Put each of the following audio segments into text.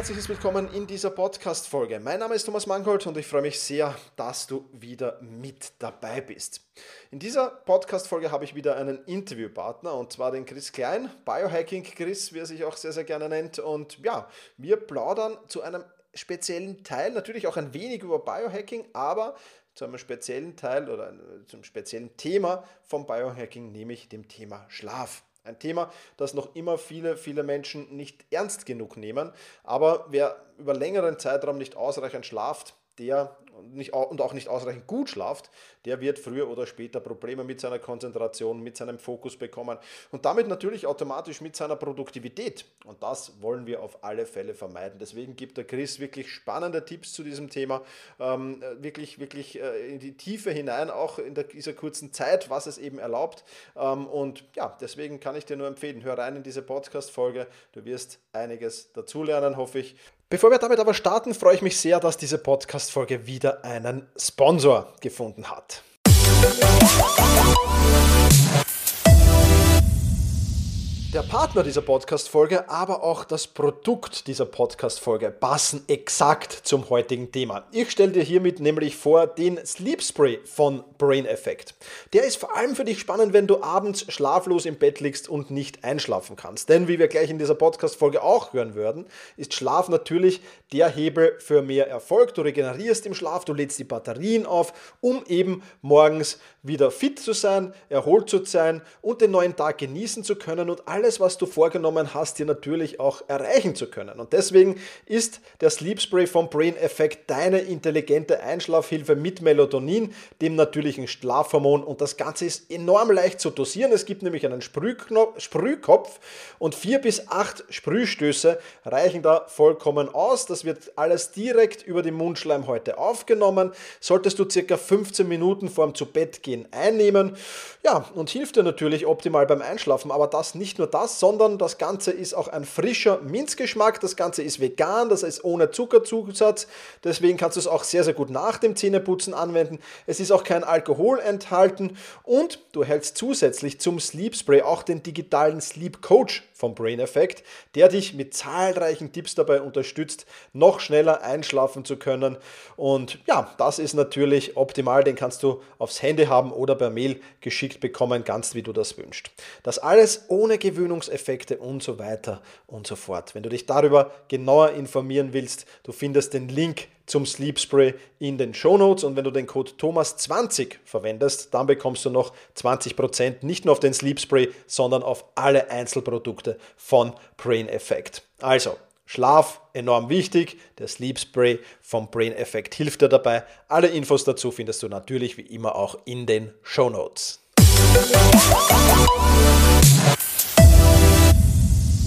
Herzliches Willkommen in dieser Podcast-Folge. Mein Name ist Thomas Mangold und ich freue mich sehr, dass du wieder mit dabei bist. In dieser Podcast-Folge habe ich wieder einen Interviewpartner und zwar den Chris Klein, Biohacking Chris, wie er sich auch sehr, sehr gerne nennt. Und ja, wir plaudern zu einem speziellen Teil, natürlich auch ein wenig über Biohacking, aber zu einem speziellen Teil oder zum speziellen Thema vom Biohacking, nämlich dem Thema Schlaf. Ein Thema, das noch immer viele, viele Menschen nicht ernst genug nehmen. Aber wer über längeren Zeitraum nicht ausreichend schlaft, der nicht, und auch nicht ausreichend gut schlaft, der wird früher oder später Probleme mit seiner Konzentration, mit seinem Fokus bekommen und damit natürlich automatisch mit seiner Produktivität. Und das wollen wir auf alle Fälle vermeiden. Deswegen gibt der Chris wirklich spannende Tipps zu diesem Thema, ähm, wirklich, wirklich äh, in die Tiefe hinein, auch in der, dieser kurzen Zeit, was es eben erlaubt. Ähm, und ja, deswegen kann ich dir nur empfehlen, hör rein in diese Podcast-Folge. Du wirst einiges dazulernen, hoffe ich. Bevor wir damit aber starten, freue ich mich sehr, dass diese Podcast-Folge wieder einen Sponsor gefunden hat. Der Partner dieser Podcast-Folge, aber auch das Produkt dieser Podcast-Folge passen exakt zum heutigen Thema. Ich stelle dir hiermit nämlich vor den Sleep Spray von Brain Effect. Der ist vor allem für dich spannend, wenn du abends schlaflos im Bett liegst und nicht einschlafen kannst. Denn wie wir gleich in dieser Podcast-Folge auch hören würden, ist Schlaf natürlich der Hebel für mehr Erfolg. Du regenerierst im Schlaf, du lädst die Batterien auf, um eben morgens wieder fit zu sein, erholt zu sein und den neuen Tag genießen zu können und alles, was du vorgenommen hast, dir natürlich auch erreichen zu können. Und deswegen ist der Sleep Spray vom Brain Effect deine intelligente Einschlafhilfe mit Melatonin, dem natürlichen Schlafhormon und das Ganze ist enorm leicht zu dosieren. Es gibt nämlich einen Sprühkopf und vier bis acht Sprühstöße reichen da vollkommen aus. Das wird alles direkt über die Mundschleimhäute aufgenommen. Solltest du circa 15 Minuten vorm zu Gehen einnehmen. Ja, und hilft dir natürlich optimal beim Einschlafen. Aber das nicht nur das, sondern das Ganze ist auch ein frischer Minzgeschmack. Das Ganze ist vegan, das ist ohne Zuckerzusatz. Deswegen kannst du es auch sehr, sehr gut nach dem Zähneputzen anwenden. Es ist auch kein Alkohol enthalten und du hältst zusätzlich zum Sleep Spray auch den digitalen Sleep Coach vom Brain Effect, der dich mit zahlreichen Tipps dabei unterstützt, noch schneller einschlafen zu können. Und ja, das ist natürlich optimal. Den kannst du aufs Handy haben oder per Mail geschickt bekommen, ganz wie du das wünschst. Das alles ohne Gewöhnungseffekte und so weiter und so fort. Wenn du dich darüber genauer informieren willst, du findest den Link zum Sleep Spray in den Show Notes und wenn du den Code Thomas20 verwendest, dann bekommst du noch 20% nicht nur auf den Sleep Spray, sondern auf alle Einzelprodukte von Brain Effect. Also, Schlaf enorm wichtig. Der Sleep Spray vom Brain Effect hilft dir dabei. Alle Infos dazu findest du natürlich wie immer auch in den Show Notes.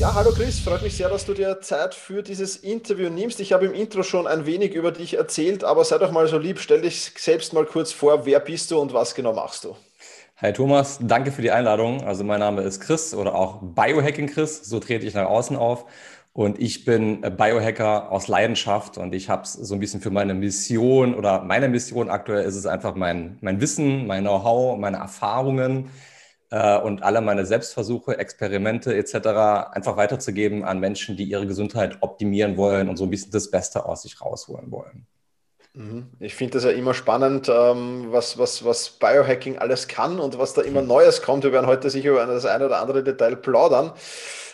Ja, hallo Chris, freut mich sehr, dass du dir Zeit für dieses Interview nimmst. Ich habe im Intro schon ein wenig über dich erzählt, aber sei doch mal so lieb, stell dich selbst mal kurz vor, wer bist du und was genau machst du? Hi Thomas, danke für die Einladung. Also mein Name ist Chris oder auch Biohacking Chris, so trete ich nach außen auf und ich bin Biohacker aus Leidenschaft und ich habe es so ein bisschen für meine Mission oder meine Mission aktuell ist es einfach mein, mein Wissen, mein Know-how, meine Erfahrungen äh, und alle meine Selbstversuche, Experimente etc. einfach weiterzugeben an Menschen, die ihre Gesundheit optimieren wollen und so ein bisschen das Beste aus sich rausholen wollen. Mhm. Ich finde das ja immer spannend, ähm, was, was, was Biohacking alles kann und was da immer Neues kommt. Wir werden heute sicher über das eine oder andere Detail plaudern.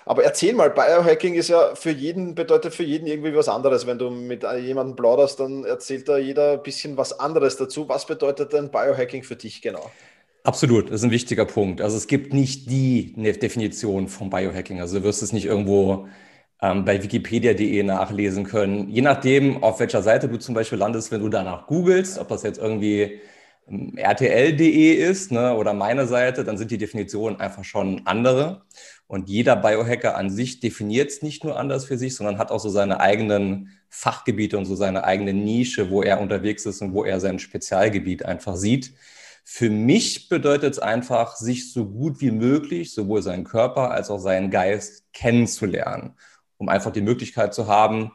Aber erzähl mal, Biohacking ist ja für jeden, bedeutet für jeden irgendwie was anderes. Wenn du mit jemandem plauderst, dann erzählt da jeder ein bisschen was anderes dazu. Was bedeutet denn Biohacking für dich genau? Absolut, das ist ein wichtiger Punkt. Also es gibt nicht die Definition von Biohacking. Also du wirst es nicht irgendwo ähm, bei wikipedia.de nachlesen können. Je nachdem, auf welcher Seite du zum Beispiel landest, wenn du danach googelst, ob das jetzt irgendwie ähm, rtl.de ist ne, oder meine Seite, dann sind die Definitionen einfach schon andere. Und jeder Biohacker an sich definiert es nicht nur anders für sich, sondern hat auch so seine eigenen Fachgebiete und so seine eigene Nische, wo er unterwegs ist und wo er sein Spezialgebiet einfach sieht. Für mich bedeutet es einfach, sich so gut wie möglich sowohl seinen Körper als auch seinen Geist kennenzulernen, um einfach die Möglichkeit zu haben,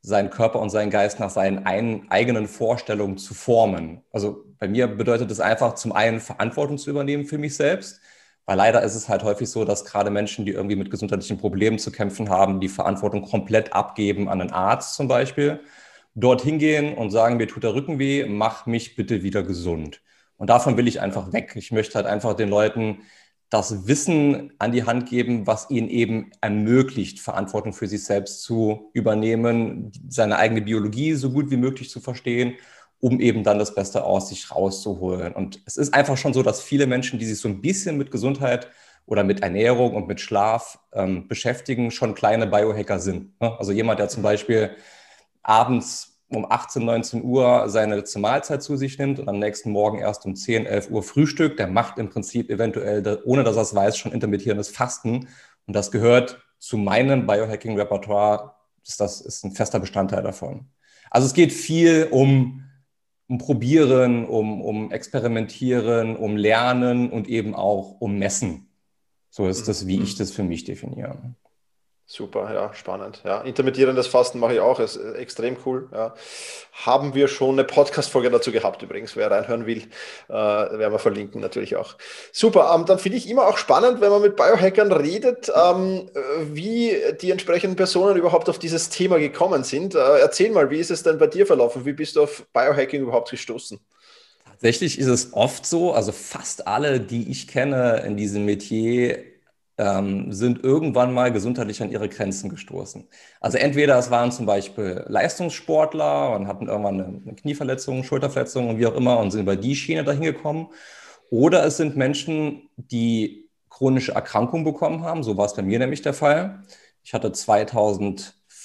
seinen Körper und seinen Geist nach seinen eigenen Vorstellungen zu formen. Also bei mir bedeutet es einfach, zum einen Verantwortung zu übernehmen für mich selbst, weil leider ist es halt häufig so, dass gerade Menschen, die irgendwie mit gesundheitlichen Problemen zu kämpfen haben, die Verantwortung komplett abgeben an einen Arzt zum Beispiel, dorthin gehen und sagen, mir tut der Rücken weh, mach mich bitte wieder gesund. Und davon will ich einfach weg. Ich möchte halt einfach den Leuten das Wissen an die Hand geben, was ihnen eben ermöglicht, Verantwortung für sich selbst zu übernehmen, seine eigene Biologie so gut wie möglich zu verstehen, um eben dann das Beste aus sich rauszuholen. Und es ist einfach schon so, dass viele Menschen, die sich so ein bisschen mit Gesundheit oder mit Ernährung und mit Schlaf ähm, beschäftigen, schon kleine Biohacker sind. Ne? Also jemand, der zum Beispiel abends um 18, 19 Uhr seine letzte Mahlzeit zu sich nimmt und am nächsten Morgen erst um 10, 11 Uhr Frühstück, der macht im Prinzip eventuell, ohne dass er es weiß, schon intermittierendes Fasten. Und das gehört zu meinem Biohacking-Repertoire. Das ist ein fester Bestandteil davon. Also es geht viel um, um Probieren, um, um Experimentieren, um Lernen und eben auch um Messen. So ist das, wie ich das für mich definiere. Super, ja, spannend. Ja, intermittierendes Fasten mache ich auch, ist äh, extrem cool. Ja. Haben wir schon eine Podcast-Folge dazu gehabt übrigens, wer reinhören will, äh, werden wir verlinken natürlich auch. Super, ähm, dann finde ich immer auch spannend, wenn man mit Biohackern redet, ähm, wie die entsprechenden Personen überhaupt auf dieses Thema gekommen sind. Äh, erzähl mal, wie ist es denn bei dir verlaufen? Wie bist du auf Biohacking überhaupt gestoßen? Tatsächlich ist es oft so, also fast alle, die ich kenne in diesem Metier, ähm, sind irgendwann mal gesundheitlich an ihre Grenzen gestoßen. Also entweder es waren zum Beispiel Leistungssportler und hatten irgendwann eine, Knieverletzung, Schulterverletzung und wie auch immer und sind über die Schiene dahin gekommen. Oder es sind Menschen, die chronische Erkrankungen bekommen haben. So war es bei mir nämlich der Fall. Ich hatte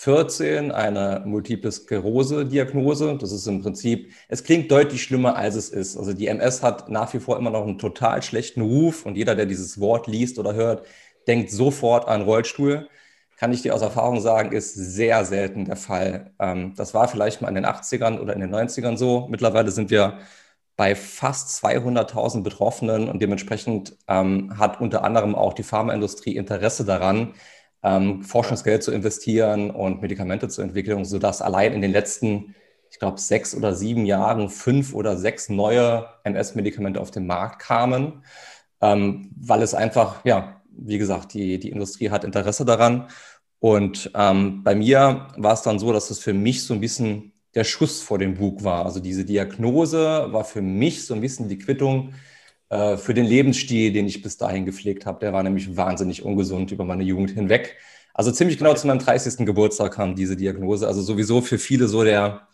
2014 eine Multiple Sklerose-Diagnose. Das ist im Prinzip, es klingt deutlich schlimmer, als es ist. Also die MS hat nach wie vor immer noch einen total schlechten Ruf und jeder, der dieses Wort liest oder hört, denkt sofort an Rollstuhl. Kann ich dir aus Erfahrung sagen, ist sehr selten der Fall. Ähm, das war vielleicht mal in den 80ern oder in den 90ern so. Mittlerweile sind wir bei fast 200.000 Betroffenen und dementsprechend ähm, hat unter anderem auch die Pharmaindustrie Interesse daran, ähm, Forschungsgeld zu investieren und Medikamente zu entwickeln, sodass allein in den letzten, ich glaube, sechs oder sieben Jahren fünf oder sechs neue MS-Medikamente auf den Markt kamen, ähm, weil es einfach ja wie gesagt, die, die Industrie hat Interesse daran. Und ähm, bei mir war es dann so, dass es für mich so ein bisschen der Schuss vor dem Bug war. Also diese Diagnose war für mich so ein bisschen die Quittung äh, für den Lebensstil, den ich bis dahin gepflegt habe. Der war nämlich wahnsinnig ungesund über meine Jugend hinweg. Also ziemlich genau zu meinem 30. Geburtstag kam diese Diagnose. Also sowieso für viele so der,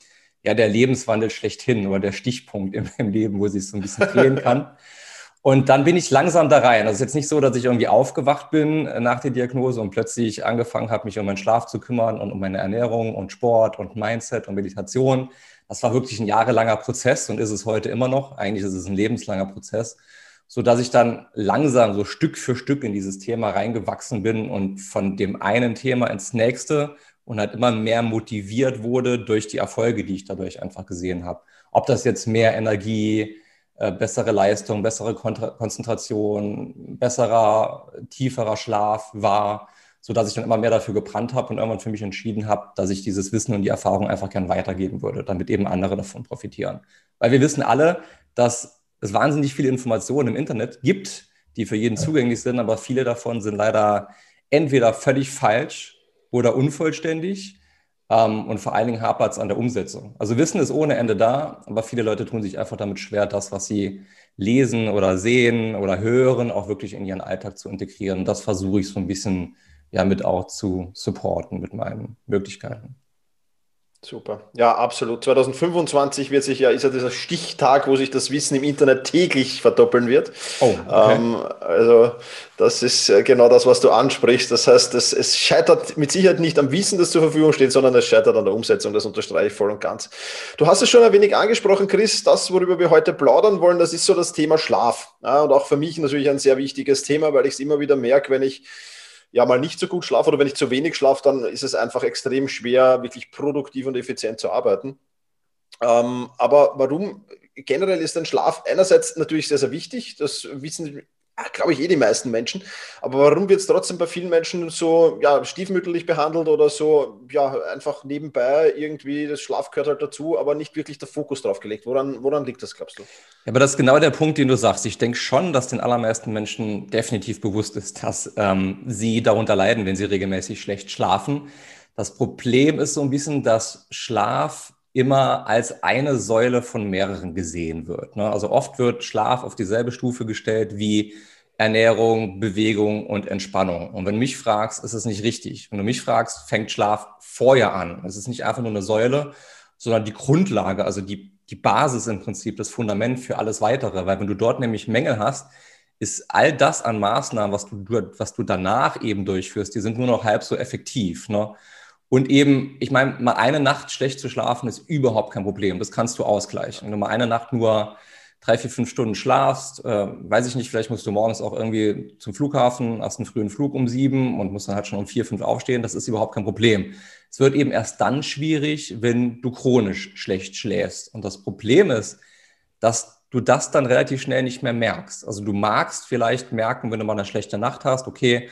ja, der Lebenswandel schlechthin oder der Stichpunkt im, im Leben, wo sich so ein bisschen drehen kann. Und dann bin ich langsam da rein. Also es ist jetzt nicht so, dass ich irgendwie aufgewacht bin äh, nach der Diagnose und plötzlich angefangen habe, mich um meinen Schlaf zu kümmern und um meine Ernährung und Sport und Mindset und Meditation. Das war wirklich ein jahrelanger Prozess und ist es heute immer noch. Eigentlich ist es ein lebenslanger Prozess, so dass ich dann langsam so Stück für Stück in dieses Thema reingewachsen bin und von dem einen Thema ins nächste und halt immer mehr motiviert wurde durch die Erfolge, die ich dadurch einfach gesehen habe. Ob das jetzt mehr Energie, äh, bessere Leistung, bessere Konzentration, besserer, tieferer Schlaf war, so dass ich dann immer mehr dafür gebrannt habe und irgendwann für mich entschieden habe, dass ich dieses Wissen und die Erfahrung einfach gern weitergeben würde, damit eben andere davon profitieren. Weil wir wissen alle, dass es wahnsinnig viele Informationen im Internet gibt, die für jeden zugänglich sind, aber viele davon sind leider entweder völlig falsch oder unvollständig ähm, und vor allen Dingen hapert es an der Umsetzung. Also Wissen ist ohne Ende da, aber viele Leute tun sich einfach damit schwer, das, was sie lesen oder sehen oder hören, auch wirklich in ihren Alltag zu integrieren. Das versuche ich so ein bisschen ja mit auch zu supporten mit meinen Möglichkeiten. Super. Ja, absolut. 2025 wird sich ja, ist ja dieser Stichtag, wo sich das Wissen im Internet täglich verdoppeln wird. Oh, okay. Ähm, also, das ist äh, genau das, was du ansprichst. Das heißt, es, es scheitert mit Sicherheit nicht am Wissen, das zur Verfügung steht, sondern es scheitert an der Umsetzung. Das unterstreiche ich voll und ganz. Du hast es schon ein wenig angesprochen, Chris. Das, worüber wir heute plaudern wollen, das ist so das Thema Schlaf. Ja, und auch für mich natürlich ein sehr wichtiges Thema, weil ich es immer wieder merke, wenn ich ja mal nicht so gut schlafe oder wenn ich zu wenig schlafe, dann ist es einfach extrem schwer, wirklich produktiv und effizient zu arbeiten. Ähm, aber warum generell ist ein Schlaf einerseits natürlich sehr, sehr wichtig. Das wissen glaube ich, eh die meisten Menschen. Aber warum wird es trotzdem bei vielen Menschen so ja, stiefmütterlich behandelt oder so, ja, einfach nebenbei irgendwie, das Schlaf gehört halt dazu, aber nicht wirklich der Fokus drauf gelegt? Woran, woran liegt das, glaubst du? Ja, aber das ist genau der Punkt, den du sagst. Ich denke schon, dass den allermeisten Menschen definitiv bewusst ist, dass ähm, sie darunter leiden, wenn sie regelmäßig schlecht schlafen. Das Problem ist so ein bisschen, dass Schlaf immer als eine Säule von mehreren gesehen wird. Ne? Also oft wird Schlaf auf dieselbe Stufe gestellt wie Ernährung, Bewegung und Entspannung. Und wenn du mich fragst, ist es nicht richtig. Wenn du mich fragst, fängt Schlaf vorher an. Es ist nicht einfach nur eine Säule, sondern die Grundlage, also die, die Basis im Prinzip, das Fundament für alles weitere. Weil wenn du dort nämlich Mängel hast, ist all das an Maßnahmen, was du, was du danach eben durchführst, die sind nur noch halb so effektiv. Ne? Und eben, ich meine, mal eine Nacht schlecht zu schlafen ist überhaupt kein Problem. Das kannst du ausgleichen. Wenn du mal eine Nacht nur drei, vier, fünf Stunden schlafst, äh, weiß ich nicht, vielleicht musst du morgens auch irgendwie zum Flughafen, hast einen frühen Flug um sieben und musst dann halt schon um vier, fünf aufstehen. Das ist überhaupt kein Problem. Es wird eben erst dann schwierig, wenn du chronisch schlecht schläfst. Und das Problem ist, dass du das dann relativ schnell nicht mehr merkst. Also du magst vielleicht merken, wenn du mal eine schlechte Nacht hast, okay,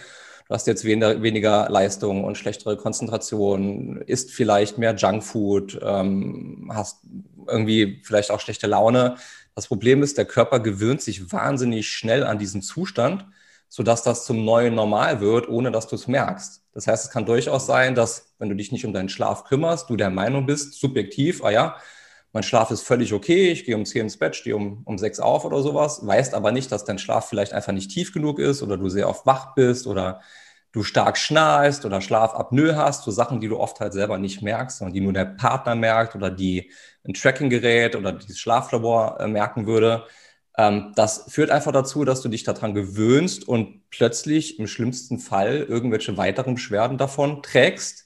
du hast jetzt weniger, weniger Leistung und schlechtere Konzentration, isst vielleicht mehr Junkfood, ähm, hast irgendwie vielleicht auch schlechte Laune. Das Problem ist, der Körper gewöhnt sich wahnsinnig schnell an diesen Zustand, sodass das zum neuen Normal wird, ohne dass du es merkst. Das heißt, es kann durchaus sein, dass, wenn du dich nicht um deinen Schlaf kümmerst, du der Meinung bist, subjektiv, ah ja, mein Schlaf ist völlig okay, ich gehe um 10 ins Bett, stehe um, um 6 auf oder sowas, weißt aber nicht, dass dein Schlaf vielleicht einfach nicht tief genug ist oder du sehr oft wach bist oder du stark schnarchst oder Schlafapnoe hast, so Sachen, die du oft halt selber nicht merkst, sondern die nur der Partner merkt oder die ein Tracking-Gerät oder dieses Schlaflabor äh, merken würde. Ähm, das führt einfach dazu, dass du dich daran gewöhnst und plötzlich im schlimmsten Fall irgendwelche weiteren Beschwerden davon trägst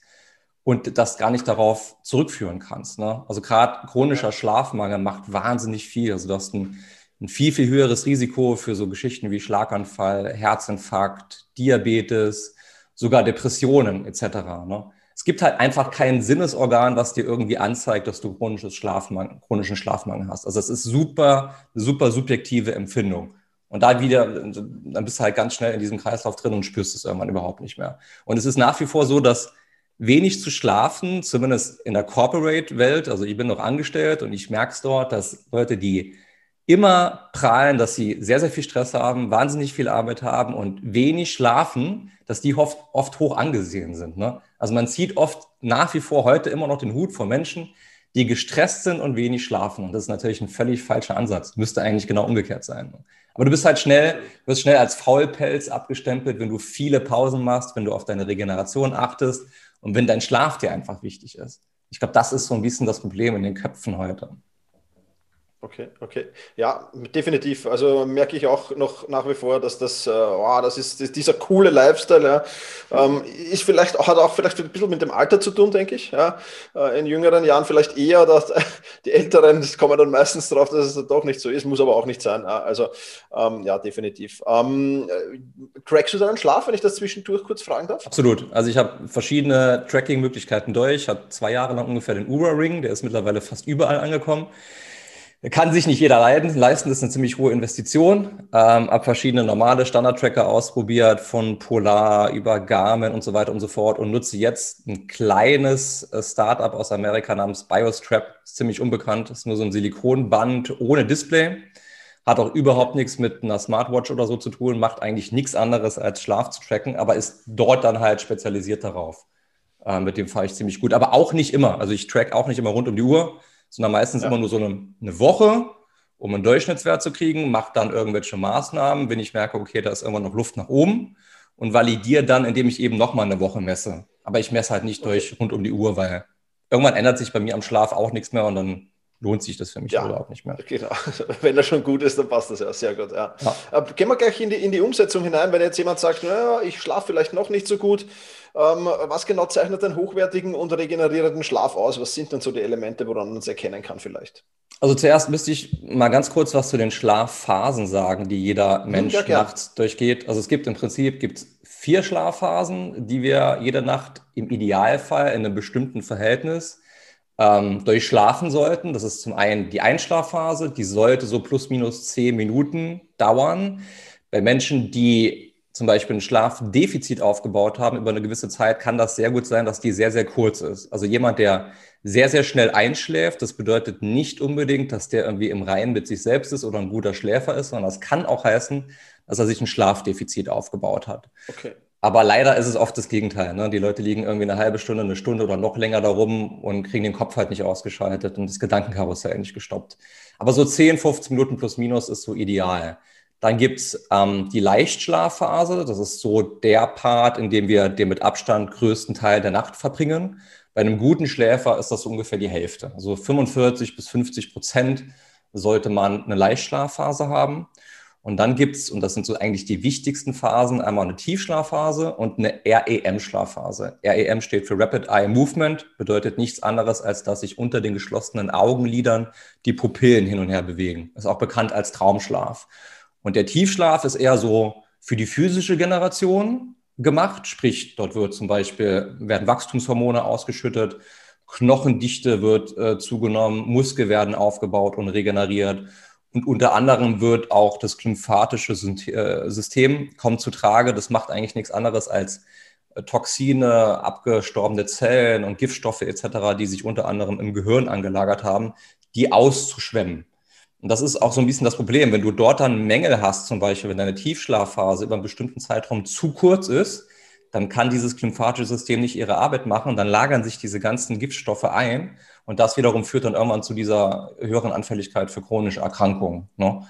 und das gar nicht darauf zurückführen kannst. Ne? Also gerade chronischer Schlafmangel macht wahnsinnig viel. Also du hast ein, ein, viel, viel höheres Risiko für so Geschichten wie Schlaganfall, Herzinfarkt, Diabetes, sogar Depressionen etc. Ne? Es gibt halt einfach kein Sinnesorgan, was dir irgendwie anzeigt, dass du chronisches Schlafmangel, chronischen Schlafmangel hast. Also es ist super, super subjektive Empfindung. Und da wieder, dann bist du halt ganz schnell in diesem Kreislauf drin und spürst es irgendwann überhaupt nicht mehr. Und es ist nach wie vor so, dass wenig zu schlafen, zumindest in der Corporate-Welt, also ich bin noch angestellt und ich merke es dort, dass Leute, die immer prahlen, dass sie sehr, sehr viel Stress haben, wahnsinnig viel Arbeit haben und wenig schlafen, dass die oft, oft hoch angesehen sind. Ne? Also man zieht oft nach wie vor heute immer noch den Hut vor Menschen, die gestresst sind und wenig schlafen. Und das ist natürlich ein völlig falscher Ansatz. Müsste eigentlich genau umgekehrt sein. Aber du bist halt schnell, wirst schnell als Faulpelz abgestempelt, wenn du viele Pausen machst, wenn du auf deine Regeneration achtest und wenn dein Schlaf dir einfach wichtig ist. Ich glaube, das ist so ein bisschen das Problem in den Köpfen heute. Okay, okay. Ja, definitiv. Also merke ich auch noch nach wie vor, dass das, äh, oh, das ist dieser coole Lifestyle, ja, ähm, ist vielleicht, hat auch vielleicht ein bisschen mit dem Alter zu tun, denke ich. Ja. Äh, in jüngeren Jahren vielleicht eher, dass die Älteren kommen dann meistens drauf, dass es doch nicht so ist, muss aber auch nicht sein. Ja. Also ähm, ja, definitiv. Ähm, trackst du deinen Schlaf, wenn ich das zwischendurch kurz fragen darf? Absolut. Also ich habe verschiedene Tracking-Möglichkeiten durch. Ich habe zwei Jahre lang ungefähr den Ura-Ring, der ist mittlerweile fast überall angekommen. Kann sich nicht jeder leiden, leisten, ist eine ziemlich hohe Investition. Ähm, habe verschiedene normale Standard-Tracker ausprobiert, von Polar über Garmin und so weiter und so fort und nutze jetzt ein kleines äh, Startup aus Amerika namens BioStrap, ist ziemlich unbekannt, ist nur so ein Silikonband ohne Display, hat auch überhaupt nichts mit einer Smartwatch oder so zu tun, macht eigentlich nichts anderes als Schlaf zu tracken, aber ist dort dann halt spezialisiert darauf. Ähm, mit dem fahre ich ziemlich gut, aber auch nicht immer. Also ich track auch nicht immer rund um die Uhr sondern meistens ja. immer nur so eine, eine, Woche, um einen Durchschnittswert zu kriegen, mache dann irgendwelche Maßnahmen, wenn ich merke, okay, da ist irgendwann noch Luft nach oben und validiere dann, indem ich eben nochmal eine Woche messe. Aber ich messe halt nicht durch rund um die Uhr, weil irgendwann ändert sich bei mir am Schlaf auch nichts mehr und dann lohnt sich das für mich ja, überhaupt nicht mehr. Genau. Wenn er schon gut ist, dann passt das ja sehr gut. Ja. ja. Äh, gehen wir gleich in die, in die Umsetzung hinein. Wenn jetzt jemand sagt, naja, ich schlafe vielleicht noch nicht so gut, Ähm, was genau zeichnet einen hochwertigen und regenerierenden Schlaf aus? Was sind denn so die Elemente, woran man es erkennen kann vielleicht? Also zuerst müsste ich mal ganz kurz was zu den Schlafphasen sagen, die jeder Mensch ja, nachts durchgeht. Also es gibt im Prinzip gibt's vier Schlafphasen, die wir jede Nacht im Idealfall in einem bestimmten Verhältnis ähm, durchschlafen sollten. Das ist zum einen die Einschlafphase, die sollte so plus minus zehn Minuten dauern. Bei Menschen, die zum Beispiel ein Schlafdefizit aufgebaut haben über eine gewisse Zeit, kann das sehr gut sein, dass die sehr, sehr kurz ist. Also jemand, der sehr, sehr schnell einschläft, das bedeutet nicht unbedingt, dass der irgendwie im Reinen mit sich selbst ist oder ein guter Schläfer ist, sondern das kann auch heißen, dass er sich ein Schlafdefizit aufgebaut hat. Okay. Aber leider ist es oft das Gegenteil. Ne? Die Leute liegen irgendwie eine halbe Stunde, eine Stunde oder noch länger darum und kriegen den Kopf halt nicht ausgeschaltet und das Gedankenkarussell nicht gestoppt. Aber so 10, 15 Minuten plus minus ist so ideal. Dann gibt's ähm, die Leichtschlafphase. Das ist so der Part, in dem wir den mit Abstand größten Teil der Nacht verbringen. Bei einem guten Schläfer ist das ungefähr die Hälfte. Also 45 bis 50 Prozent sollte man eine Leichtschlafphase haben. Und dann gibt's und das sind so eigentlich die wichtigsten Phasen, einmal eine Tiefschlafphase und eine REM-Schlafphase. REM steht für Rapid Eye Movement, bedeutet nichts anderes, als dass sich unter den geschlossenen Augenlidern die Pupillen hin und her bewegen. Ist auch bekannt als Traumschlaf. Und der Tiefschlaf ist eher so für die physische Generation gemacht, sprich, dort wird zum Beispiel, werden Wachstumshormone ausgeschüttet, Knochendichte wird äh, zugenommen, Muskel werden aufgebaut und regeneriert. Und unter anderem wird auch das lymphatische äh, System kommt zu Trage. Das macht eigentlich nichts anderes als äh, Toxine, abgestorbene Zellen und Giftstoffe etc., die sich unter anderem im Gehirn angelagert haben, die auszuschwemmen. Und das ist auch so ein bisschen das Problem. Wenn du dort dann Mängel hast, zum Beispiel, wenn deine Tiefschlafphase über einen bestimmten Zeitraum zu kurz ist, dann kann dieses lymphatische System nicht ihre Arbeit machen und dann lagern sich diese ganzen Giftstoffe ein. Und das wiederum führt dann irgendwann zu dieser höheren Anfälligkeit für chronische Erkrankungen. Ne?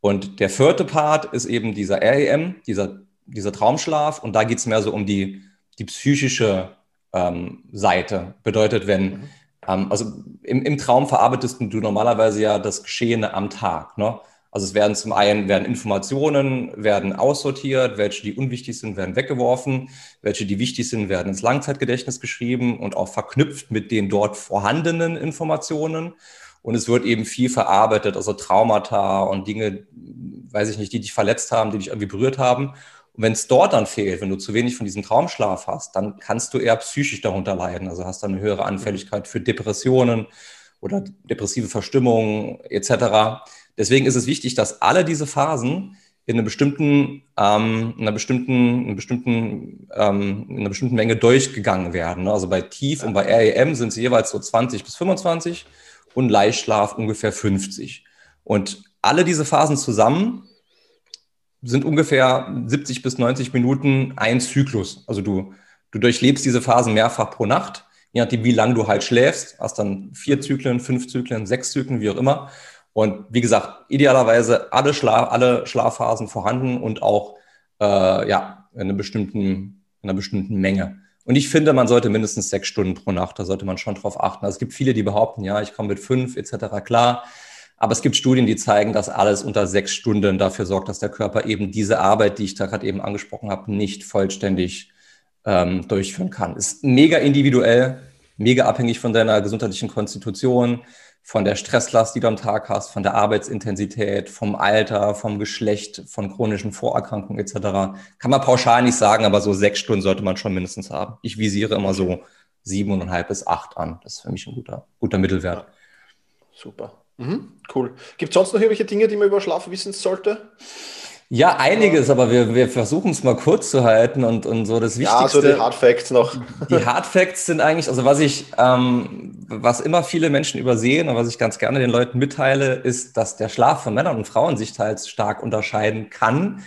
Und der vierte Part ist eben dieser REM, dieser, dieser Traumschlaf. Und da geht es mehr so um die, die psychische ähm, Seite. Bedeutet, wenn mhm. Also im, im, Traum verarbeitest du normalerweise ja das Geschehene am Tag. Ne? Also es werden zum einen werden Informationen werden aussortiert, welche die unwichtig sind, werden weggeworfen, welche die wichtig sind, werden ins Langzeitgedächtnis geschrieben und auch verknüpft mit den dort vorhandenen Informationen. Und es wird eben viel verarbeitet, also Traumata und Dinge, weiß ich nicht, die dich verletzt haben, die dich irgendwie berührt haben. Und wenn es dort dann fehlt, wenn du zu wenig von diesem Traumschlaf hast, dann kannst du eher psychisch darunter leiden. Also hast dann eine höhere Anfälligkeit für Depressionen oder depressive Verstimmungen etc. Deswegen ist es wichtig, dass alle diese Phasen in einer bestimmten, ähm, in einer bestimmten, in einer bestimmten, ähm, in einer bestimmten Menge durchgegangen werden. Also bei Tief und bei REM sind sie jeweils so 20 bis 25 und Leichtschlaf ungefähr 50. Und alle diese Phasen zusammen sind ungefähr 70 bis 90 Minuten ein Zyklus. Also du, du durchlebst diese Phasen mehrfach pro Nacht, je nachdem, wie lange du halt schläfst. Hast dann vier Zyklen, fünf Zyklen, sechs Zyklen, wie auch immer. Und wie gesagt, idealerweise alle, Schlaf, alle Schlafphasen vorhanden und auch äh, ja, in, einer bestimmten, in einer bestimmten Menge. Und ich finde, man sollte mindestens sechs Stunden pro Nacht, da sollte man schon drauf achten. Also es gibt viele, die behaupten, ja, ich komme mit fünf etc. klar. Aber es gibt Studien, die zeigen, dass alles unter sechs Stunden dafür sorgt, dass der Körper eben diese Arbeit, die ich da gerade eben angesprochen habe, nicht vollständig ähm, durchführen kann. Ist mega individuell, mega abhängig von deiner gesundheitlichen Konstitution, von der Stresslast, die du am Tag hast, von der Arbeitsintensität, vom Alter, vom Geschlecht, von chronischen Vorerkrankungen etc. Kann man pauschal nicht sagen, aber so sechs Stunden sollte man schon mindestens haben. Ich visiere immer so siebeneinhalb bis acht an. Das ist für mich ein guter, guter Mittelwert. Ja. Super. Mhm, cool. Gibt es sonst noch irgendwelche Dinge, die man über Schlaf wissen sollte? Ja, einiges, aber wir, wir versuchen es mal kurz zu halten und, und so das Wichtigste. Ja, so die Hard Facts noch. Die Hard Facts sind eigentlich, also was ich, ähm, was immer viele Menschen übersehen und was ich ganz gerne den Leuten mitteile, ist, dass der Schlaf von Männern und Frauen sich teils stark unterscheiden kann,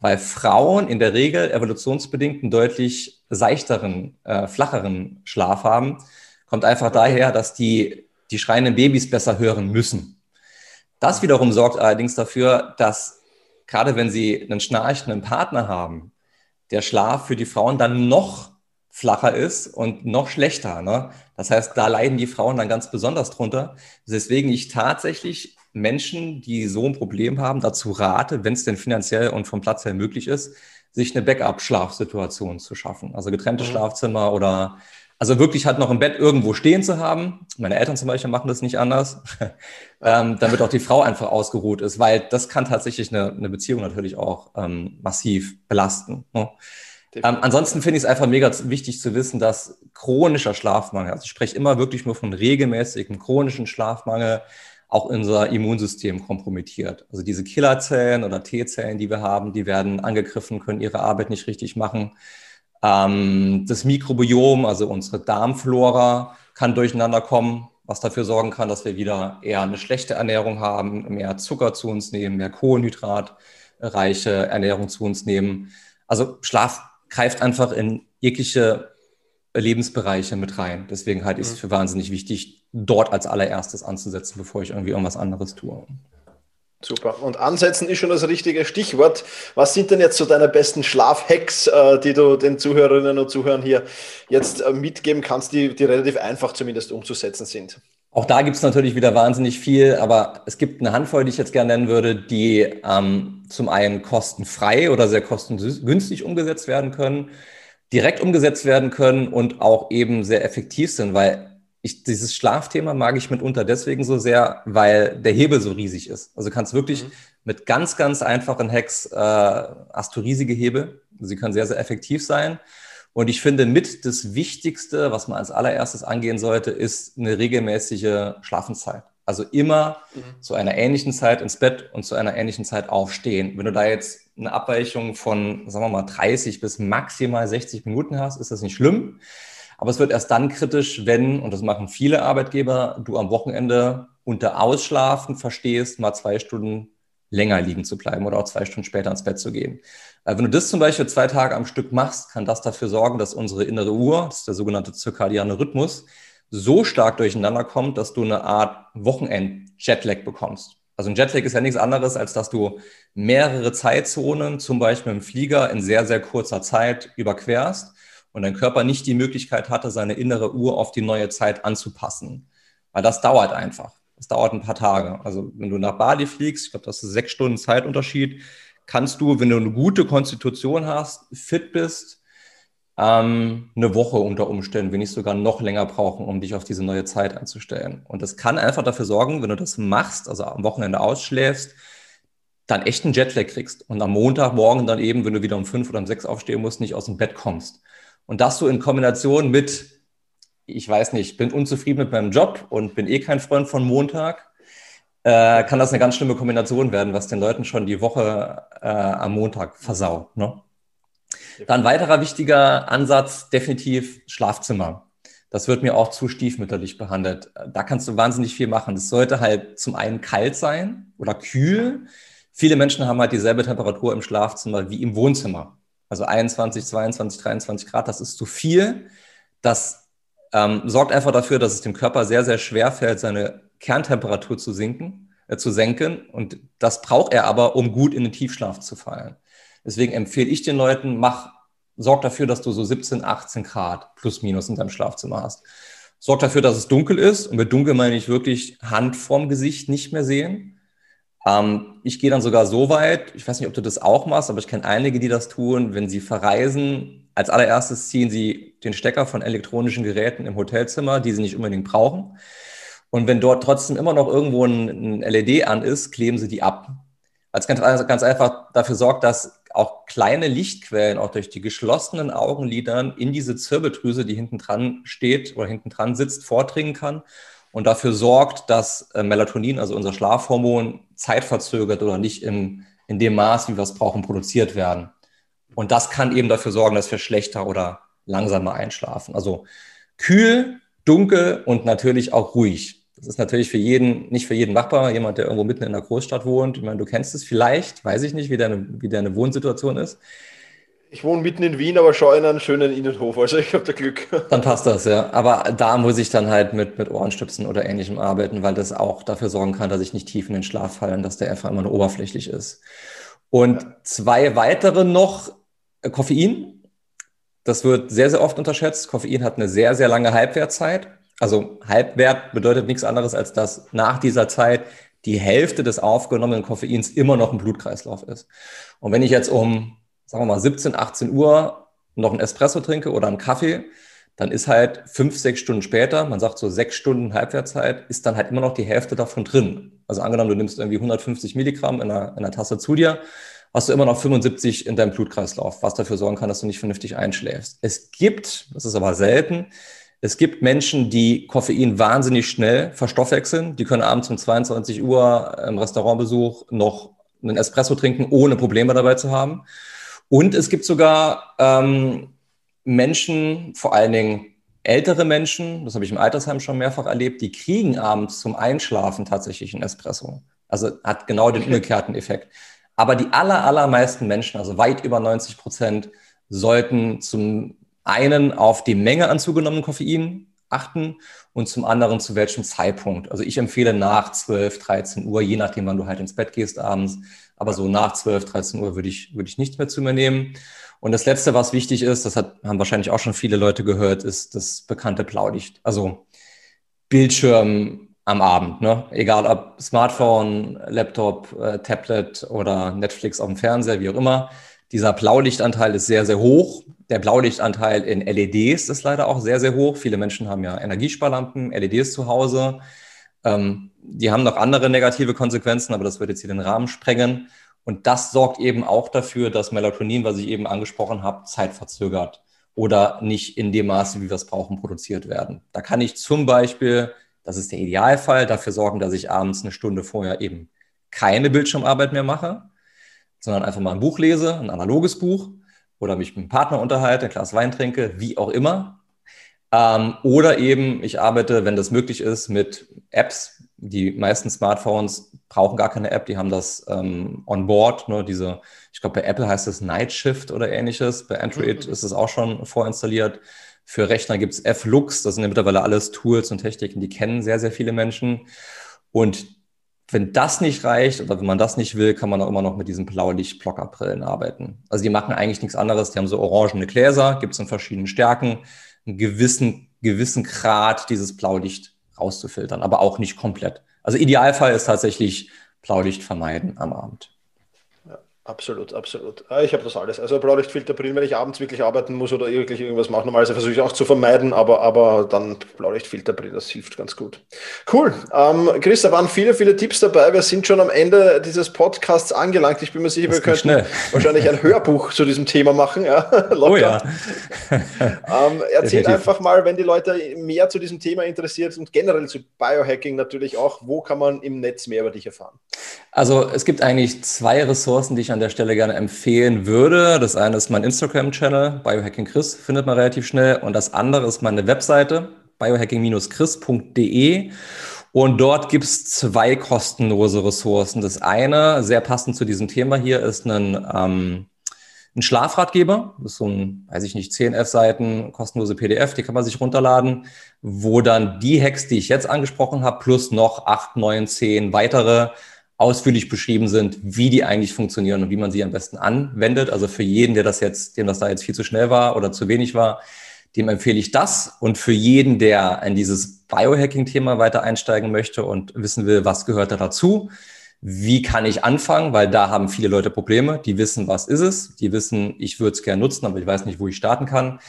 weil Frauen in der Regel evolutionsbedingt einen deutlich seichteren, äh, flacheren Schlaf haben. Kommt einfach daher, dass die die schreienden Babys besser hören müssen. Das wiederum sorgt allerdings dafür, dass gerade wenn sie einen schnarchenden Partner haben, der Schlaf für die Frauen dann noch flacher ist und noch schlechter. Ne? Das heißt, da leiden die Frauen dann ganz besonders drunter. Deswegen ich tatsächlich Menschen, die so ein Problem haben, dazu rate, wenn es denn finanziell und vom Platz her möglich ist, sich eine Backup-Schlafsituation zu schaffen. Also getrennte mhm. Schlafzimmer oder also wirklich halt noch im Bett irgendwo stehen zu haben. Meine Eltern zum Beispiel machen das nicht anders, ähm, damit auch die Frau einfach ausgeruht ist, weil das kann tatsächlich eine, eine Beziehung natürlich auch ähm, massiv belasten. Ne? Ähm, ansonsten finde ich es einfach mega wichtig zu wissen, dass chronischer Schlafmangel, also ich spreche immer wirklich nur von regelmäßigem chronischen Schlafmangel, auch unser Immunsystem kompromittiert. Also diese Killerzellen oder T-Zellen, die wir haben, die werden angegriffen, können ihre Arbeit nicht richtig machen. Ähm, das Mikrobiom, also unsere Darmflora, kann durcheinander kommen, was dafür sorgen kann, dass wir wieder eher eine schlechte Ernährung haben, mehr Zucker zu uns nehmen, mehr Kohlenhydratreiche Ernährung zu uns nehmen. Also Schlaf greift einfach in jegliche Lebensbereiche mit rein. Deswegen halte ich es mhm. für wahnsinnig wichtig, dort als allererstes anzusetzen, bevor ich irgendwie irgendwas anderes tue. Super. Und ansetzen ist schon das richtige Stichwort. Was sind denn jetzt so deine besten Schlafhacks, äh, die du den Zuhörerinnen und Zuhörern hier jetzt äh, mitgeben kannst, die, die relativ einfach zumindest umzusetzen sind? Auch da gibt es natürlich wieder wahnsinnig viel, aber es gibt eine Handvoll, die ich jetzt gerne nennen würde, die ähm, zum einen kostenfrei oder sehr kostengünstig umgesetzt werden können, direkt umgesetzt werden können und auch eben sehr effektiv sind, weil ich, dieses Schlafthema mag ich mitunter deswegen so sehr, weil der Hebel so riesig ist. Also kannst wirklich mhm. mit ganz, ganz einfachen Hacks, äh, hast du riesige Hebel. Sie können sehr, sehr effektiv sein. Und ich finde, mit das Wichtigste, was man als allererstes angehen sollte, ist eine regelmäßige Schlafenszeit. Also immer mhm. zu einer ähnlichen Zeit ins Bett und zu einer ähnlichen Zeit aufstehen. Wenn du da jetzt eine Abweichung von, sagen wir mal, 30 bis maximal 60 Minuten hast, ist das nicht schlimm. Aber es wird erst dann kritisch, wenn, und das machen viele Arbeitgeber, du am Wochenende unter Ausschlafen verstehst, mal zwei Stunden länger liegen zu bleiben oder auch zwei Stunden später ins Bett zu gehen. Äh, wenn du das zum Beispiel zwei Tage am Stück machst, kann das dafür sorgen, dass unsere innere Uhr, das ist der sogenannte zirkadiane Rhythmus, so stark durcheinander kommt, dass du eine Art Wochenend-Jetlag bekommst. Also ein Jetlag ist ja nichts anderes, als dass du mehrere Zeitzonen, zum Beispiel im Flieger, in sehr, sehr kurzer Zeit überquerst und dein Körper nicht die Möglichkeit hatte, seine innere Uhr auf die neue Zeit anzupassen. Weil das dauert einfach. Das dauert ein paar Tage. Also wenn du nach Bali fliegst, ich glaube, das ist sechs Stunden Zeitunterschied, kannst du, wenn du eine gute Konstitution hast, fit bist, ähm, eine Woche unter Umständen, wenn nicht sogar noch länger brauchen, um dich auf diese neue Zeit einzustellen. Und das kann einfach dafür sorgen, wenn du das machst, also am Wochenende ausschläfst, dann echt einen Jetlag kriegst und am Montagmorgen dann eben, wenn du wieder um fünf oder um sechs aufstehen musst, nicht aus dem Bett kommst. Und das so in Kombination mit, ich weiß nicht, bin unzufrieden mit meinem Job und bin eh kein Freund von Montag, äh, kann das eine ganz schlimme Kombination werden, was den Leuten schon die Woche äh, am Montag versaut. Ne? Dann weiterer wichtiger Ansatz, definitiv Schlafzimmer. Das wird mir auch zu stiefmütterlich behandelt. Da kannst du wahnsinnig viel machen. Es sollte halt zum einen kalt sein oder kühl. Viele Menschen haben halt dieselbe Temperatur im Schlafzimmer wie im Wohnzimmer. Also 21, 22, 23 Grad, das ist zu viel. Das ähm, sorgt einfach dafür, dass es dem Körper sehr, sehr schwer fällt, seine Kerntemperatur zu sinken, äh, zu senken. Und das braucht er aber, um gut in den Tiefschlaf zu fallen. Deswegen empfehle ich den Leuten, mach, sorg dafür, dass du so 17, 18 Grad plus minus in deinem Schlafzimmer hast. Sorg dafür, dass es dunkel ist. Und mit dunkel meine ich wirklich Hand vorm Gesicht nicht mehr sehen. Ähm, ich gehe dann sogar so weit, ich weiß nicht, ob du das auch machst, aber ich kenne einige, die das tun, wenn sie verreisen. Als allererstes ziehen sie den Stecker von elektronischen Geräten im Hotelzimmer, die sie nicht unbedingt brauchen. Und wenn dort trotzdem immer noch irgendwo ein, ein LED an ist, kleben sie die ab. Als ganz, ganz einfach dafür sorgt, dass auch kleine Lichtquellen auch durch die geschlossenen Augenlidern in diese Zirbeldrüse, die hinten dran steht oder hinten dran sitzt, vordringen kann und dafür sorgt, dass äh, Melatonin, also unser Schlafhormon, zeitverzögert oder nicht in, in dem Maß, wie wir es brauchen, produziert werden. Und das kann eben dafür sorgen, dass wir schlechter oder langsamer einschlafen. Also kühl, dunkel und natürlich auch ruhig. Das ist natürlich für jeden, nicht für jeden machbar. Jemand, der irgendwo mitten in einer Großstadt wohnt, ich meine, du kennst es vielleicht, weiß ich nicht, wie deine, wie deine Wohnsituation ist. Ich wohne mitten in Wien, aber schaue in einen schönen Innenhof, also ich habe da Glück. Dann passt das, ja. Aber da muss ich dann halt mit, mit Ohrenstützen oder ähnlichem arbeiten, weil das auch dafür sorgen kann, dass ich nicht tief in den Schlaf falle und dass der einfach immer nur oberflächlich ist. Und ja. zwei weitere noch, äh, Koffein. Das wird sehr, sehr oft unterschätzt. Koffein hat eine sehr, sehr lange Halbwertzeit. Also Halbwert bedeutet nichts anderes, als dass nach dieser Zeit die Hälfte des aufgenommenen Koffeins immer noch im Blutkreislauf ist. Und wenn ich jetzt um sagen wir mal 17, 18 Uhr noch ein Espresso trinke oder einen Kaffee, dann ist halt fünf, sechs Stunden später, man sagt so sechs Stunden Halbwertszeit, ist dann halt immer noch die Hälfte davon drin. Also angenommen, du nimmst irgendwie 150 Milligramm in einer, in einer Tasse zu dir, hast du immer noch 75 in deinem Blutkreislauf, was dafür sorgen kann, dass du nicht vernünftig einschläfst. Es gibt, das ist aber selten, es gibt Menschen, die Koffein wahnsinnig schnell verstoffwechseln. Die können abends um 22 Uhr im Restaurantbesuch noch einen Espresso trinken, ohne Probleme dabei zu haben. Und es gibt sogar ähm, Menschen, vor allen Dingen ältere Menschen, das habe ich im Altersheim schon mehrfach erlebt, die kriegen abends zum Einschlafen tatsächlich einen Espresso. Also hat genau den umgekehrten Effekt. Aber die aller, allermeisten Menschen, also weit über 90 Prozent, sollten zum einen auf die Menge an zugenommenem Koffein achten und zum anderen zu welchem Zeitpunkt. Also ich empfehle nach 12, 13 Uhr, je nachdem, wann du halt ins Bett gehst abends. Aber so nach 12, 13 Uhr würde ich, würde ich nichts mehr zu mir nehmen. Und das Letzte, was wichtig ist, das hat, haben wahrscheinlich auch schon viele Leute gehört, ist das bekannte Blaulicht. Also Bildschirm am Abend, ne? egal ob Smartphone, Laptop, äh, Tablet oder Netflix auf dem Fernseher, wie auch immer. Dieser Blaulichtanteil ist sehr, sehr hoch. Der Blaulichtanteil in LEDs ist leider auch sehr, sehr hoch. Viele Menschen haben ja Energiesparlampen, LEDs zu Hause. Ähm, die haben noch andere negative Konsequenzen, aber das würde jetzt hier den Rahmen sprengen. Und das sorgt eben auch dafür, dass Melatonin, was ich eben angesprochen habe, zeitverzögert oder nicht in dem Maße, wie wir es brauchen, produziert werden. Da kann ich zum Beispiel, das ist der Idealfall, dafür sorgen, dass ich abends eine Stunde vorher eben keine Bildschirmarbeit mehr mache, sondern einfach mal ein Buch lese, ein analoges Buch oder mich mit einem Partner unterhalte, ein Glas Wein trinke, wie auch immer. Ähm, oder eben, ich arbeite, wenn das möglich ist, mit Apps. Die meisten Smartphones brauchen gar keine App, die haben das ähm, on board. Ne, diese, ich glaube, bei Apple heißt es Night Shift oder ähnliches. Bei Android mhm. ist es auch schon vorinstalliert. Für Rechner gibt es F-Lux, das sind ja mittlerweile alles Tools und Techniken, die kennen sehr, sehr viele Menschen. Und wenn das nicht reicht oder wenn man das nicht will, kann man auch immer noch mit diesen Blaulicht-Blockerbrillen arbeiten. Also die machen eigentlich nichts anderes. Die haben so orangene Gläser, gibt es in verschiedenen Stärken, einen gewissen, gewissen Grad dieses Blaulicht rauszufiltern, aber auch nicht komplett. Also Idealfall ist tatsächlich Blaulicht vermeiden am Abend. Absolut, absolut. Ich habe das alles. Also Blaulichtfilterbrillen, wenn ich abends wirklich arbeiten muss oder wirklich irgendwas mache. Normalerweise versuche ich auch zu vermeiden, aber, aber dann Blaulichtfilterbrillen, das hilft ganz gut. Cool. Ähm, Chris, da waren viele, viele Tipps dabei. Wir sind schon am Ende dieses Podcasts angelangt. Ich bin mir sicher, das wir könnten schnell. wahrscheinlich ein Hörbuch zu diesem Thema machen. Ja, oh ja. ähm, erzähl einfach mal, wenn die Leute mehr zu diesem Thema interessiert und generell zu Biohacking natürlich auch, wo kann man im Netz mehr über dich erfahren? Also es gibt eigentlich zwei Ressourcen, die ich an der Stelle gerne empfehlen würde. Das eine ist mein Instagram-Channel, Biohacking Chris, findet man relativ schnell. Und das andere ist meine Webseite, biohacking-chris.de. Und dort gibt es zwei kostenlose Ressourcen. Das eine, sehr passend zu diesem Thema hier, ist ein, ähm, ein Schlafratgeber. Das ist so ein, weiß ich nicht, 10, 11 Seiten, kostenlose PDF, die kann man sich runterladen, wo dann die Hacks, die ich jetzt angesprochen habe, plus noch 8, 9, 10 weitere ausführlich beschrieben sind, wie die eigentlich funktionieren und wie man sie am besten anwendet. Also für jeden, der das jetzt, dem das da jetzt viel zu schnell war oder zu wenig war, dem empfehle ich das. Und für jeden, der in dieses Biohacking-Thema weiter einsteigen möchte und wissen will, was gehört da dazu, wie kann ich anfangen, weil da haben viele Leute Probleme. Die wissen, was ist es, die wissen, ich würde es gerne nutzen, aber ich weiß nicht, wo ich starten kann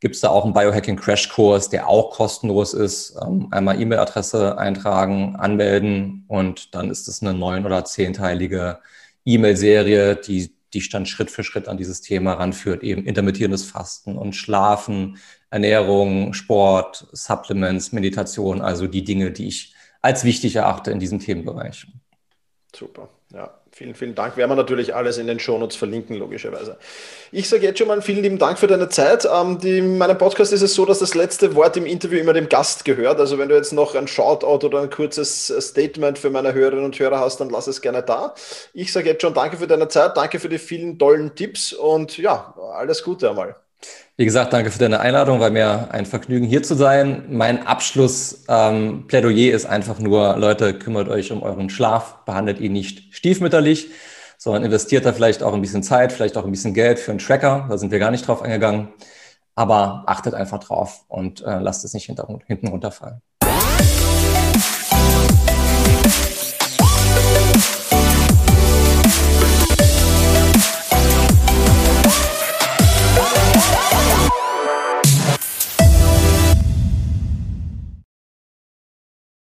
gibt es da auch einen Biohacking-Crash-Kurs, der auch kostenlos ist. Ähm, einmal E-Mail-Adresse eintragen, anmelden und dann ist es eine neun- oder zehnteilige E-Mail-Serie, die dich dann Schritt für Schritt an dieses Thema ranführt, eben intermittierendes Fasten und Schlafen, Ernährung, Sport, Supplements, Meditation, also die Dinge, die ich als wichtig erachte in diesem Themenbereich. Super, ja. Vielen, vielen Dank. Werden wir natürlich alles in den Shownotes verlinken, logischerweise. Ich sage jetzt schon mal vielen lieben Dank für deine Zeit. Ähm, die, in meinem Podcast ist es so, dass das letzte Wort im Interview immer dem Gast gehört. Also wenn du jetzt noch ein Shoutout oder ein kurzes äh, Statement für meine Hörerinnen und Hörer hast, dann lass es gerne da. Ich sage jetzt schon danke für deine Zeit, danke für die vielen tollen Tipps und ja, alles Gute einmal. Wie gesagt, danke für deine Einladung, war mir ein Vergnügen hier zu sein. Mein Abschlussplädoyer ähm, ist einfach nur, Leute, kümmert euch um euren Schlaf, behandelt ihn nicht stiefmütterlich, sondern investiert da vielleicht auch ein bisschen Zeit, vielleicht auch ein bisschen Geld für einen Tracker, da sind wir gar nicht drauf eingegangen. Aber achtet einfach drauf und äh, lasst es nicht hinten runterfallen.